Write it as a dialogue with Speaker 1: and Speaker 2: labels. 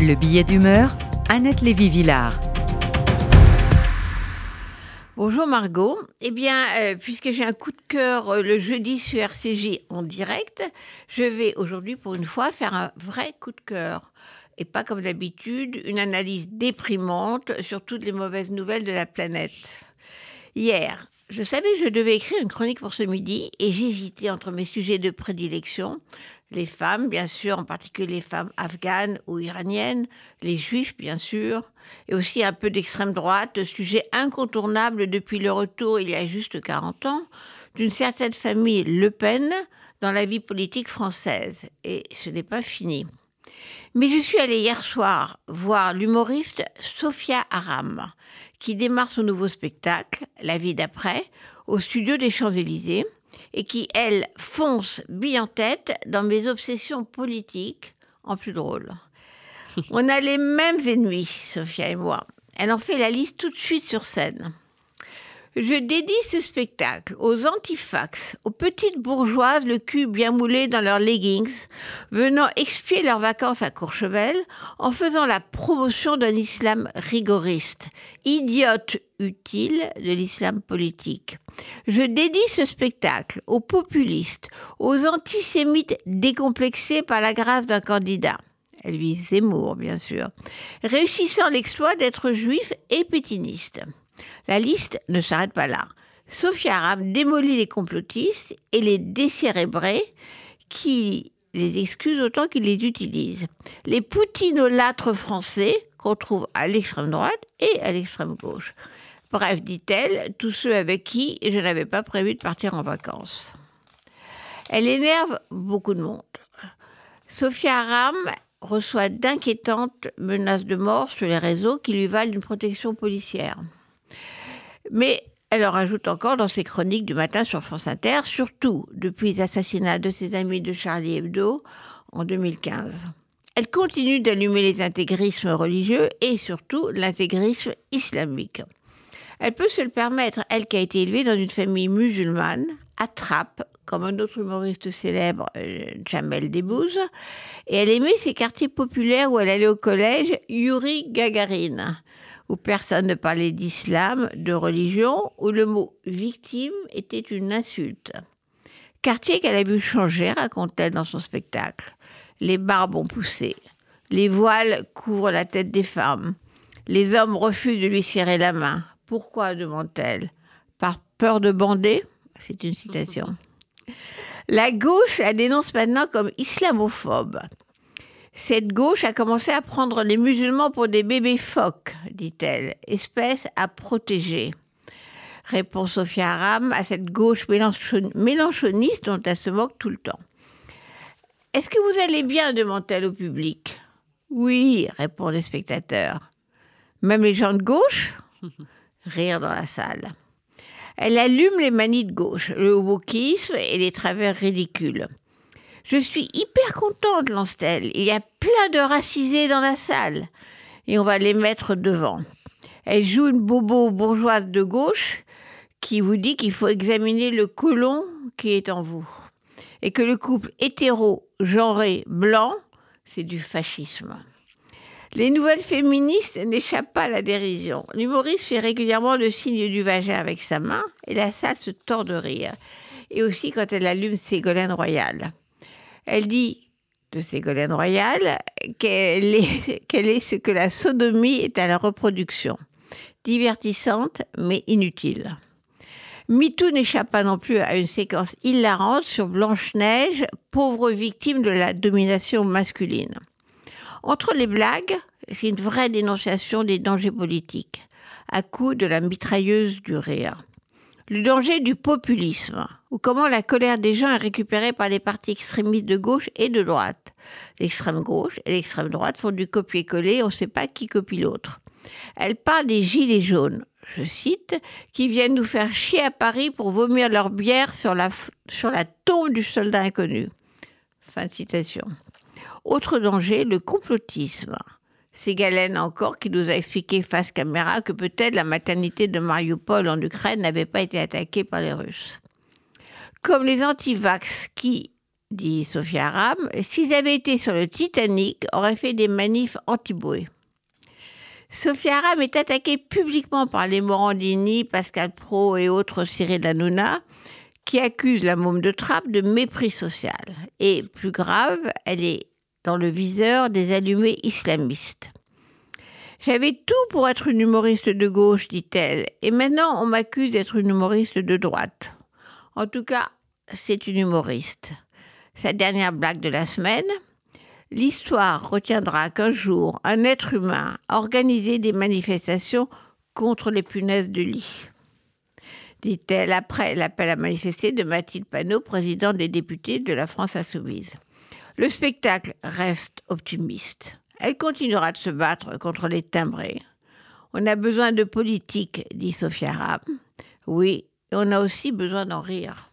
Speaker 1: Le billet d'humeur, Annette Lévy-Villard.
Speaker 2: Bonjour Margot. Eh bien, euh, puisque j'ai un coup de cœur euh, le jeudi sur RCJ en direct, je vais aujourd'hui pour une fois faire un vrai coup de cœur. Et pas comme d'habitude, une analyse déprimante sur toutes les mauvaises nouvelles de la planète. Hier, je savais que je devais écrire une chronique pour ce midi et j'hésitais entre mes sujets de prédilection. Les femmes, bien sûr, en particulier les femmes afghanes ou iraniennes, les juifs, bien sûr, et aussi un peu d'extrême droite, sujet incontournable depuis le retour, il y a juste 40 ans, d'une certaine famille Le Pen dans la vie politique française. Et ce n'est pas fini. Mais je suis allée hier soir voir l'humoriste Sophia Aram, qui démarre son nouveau spectacle, La vie d'après, au studio des Champs-Élysées, et qui, elle, fonce bille en tête dans mes obsessions politiques, en plus drôle. On a les mêmes ennemis, Sophia et moi. Elle en fait la liste tout de suite sur scène. Je dédie ce spectacle aux antifax, aux petites bourgeoises, le cul bien moulé dans leurs leggings, venant expier leurs vacances à Courchevel en faisant la promotion d'un islam rigoriste, idiote utile de l'islam politique. Je dédie ce spectacle aux populistes, aux antisémites décomplexés par la grâce d'un candidat. Elle vise Zemmour, bien sûr, réussissant l'exploit d'être juif et pétiniste. La liste ne s'arrête pas là. Sophia Aram démolit les complotistes et les décérébrés qui les excusent autant qu'ils les utilisent. Les poutinolâtres français qu'on trouve à l'extrême droite et à l'extrême gauche. Bref, dit-elle, tous ceux avec qui je n'avais pas prévu de partir en vacances. Elle énerve beaucoup de monde. Sophia Aram reçoit d'inquiétantes menaces de mort sur les réseaux qui lui valent une protection policière. Mais elle en rajoute encore dans ses chroniques du matin sur France Inter, surtout depuis l'assassinat de ses amis de Charlie Hebdo en 2015. Elle continue d'allumer les intégrismes religieux et surtout l'intégrisme islamique. Elle peut se le permettre, elle qui a été élevée dans une famille musulmane, attrape, comme un autre humoriste célèbre, euh, Jamel Debbouze, et elle aimait ces quartiers populaires où elle allait au collège, Yuri Gagarin, où personne ne parlait d'islam, de religion, où le mot victime était une insulte. Quartier qu'elle a vu changer, raconte-t-elle dans son spectacle. Les barbes ont poussé, les voiles couvrent la tête des femmes, les hommes refusent de lui serrer la main. Pourquoi demande-t-elle Par peur de bander? C'est une citation. La gauche la dénonce maintenant comme islamophobe. Cette gauche a commencé à prendre les musulmans pour des bébés phoques, dit-elle, espèce à protéger. Répond Sophia Aram à cette gauche mélanchoniste dont elle se moque tout le temps. Est-ce que vous allez bien demande-t-elle au public. Oui, répondent les spectateurs. Même les gens de gauche Rire dans la salle. Elle allume les manies de gauche, le wokisme et les travers ridicules. Je suis hyper contente, lance-t-elle. Il y a plein de racisés dans la salle. Et on va les mettre devant. Elle joue une bobo bourgeoise de gauche qui vous dit qu'il faut examiner le colon qui est en vous. Et que le couple hétéro, genré, blanc, c'est du fascisme. Les nouvelles féministes n'échappent pas à la dérision. L'humoriste fait régulièrement le signe du vagin avec sa main et la salle se tord de rire. Et aussi quand elle allume Ségolène Royal. Elle dit de Ségolène Royal qu'elle est, ce que la sodomie est à la reproduction. Divertissante, mais inutile. MeToo n'échappe pas non plus à une séquence hilarante sur Blanche-Neige, pauvre victime de la domination masculine. Entre les blagues, c'est une vraie dénonciation des dangers politiques, à coup de la mitrailleuse du rire le danger du populisme, ou comment la colère des gens est récupérée par les partis extrémistes de gauche et de droite. L'extrême gauche et l'extrême droite font du copier-coller, on ne sait pas qui copie l'autre. Elle parle des gilets jaunes, je cite, qui viennent nous faire chier à Paris pour vomir leur bière sur la, tombe du soldat inconnu. Fin de citation. Autre danger, le complotisme. C'est Galen encore qui nous a expliqué face caméra que peut-être la maternité de Mariupol en Ukraine n'avait pas été attaquée par les Russes. Comme les antivax qui, dit Sophia Aram, s'ils avaient été sur le Titanic, auraient fait des manifs anti-bouées. Sophia Aram est attaquée publiquement par les Morandini, Pascal Pro et autres Cyril Hanouna, qui accusent la môme de trappe de mépris social. Et plus grave, elle est dans le viseur des allumés islamistes. J'avais tout pour être une humoriste de gauche, dit-elle, et maintenant on m'accuse d'être une humoriste de droite. En tout cas, c'est une humoriste. Sa dernière blague de la semaine L'histoire retiendra qu'un jour, un être humain a organisé des manifestations contre les punaises de lit. Dit-elle après l'appel à manifester de Mathilde Panot, présidente des députés de la France Insoumise. Le spectacle reste optimiste. Elle continuera de se battre contre les timbrés. On a besoin de politique, dit Sophia Ram. Oui, et on a aussi besoin d'en rire.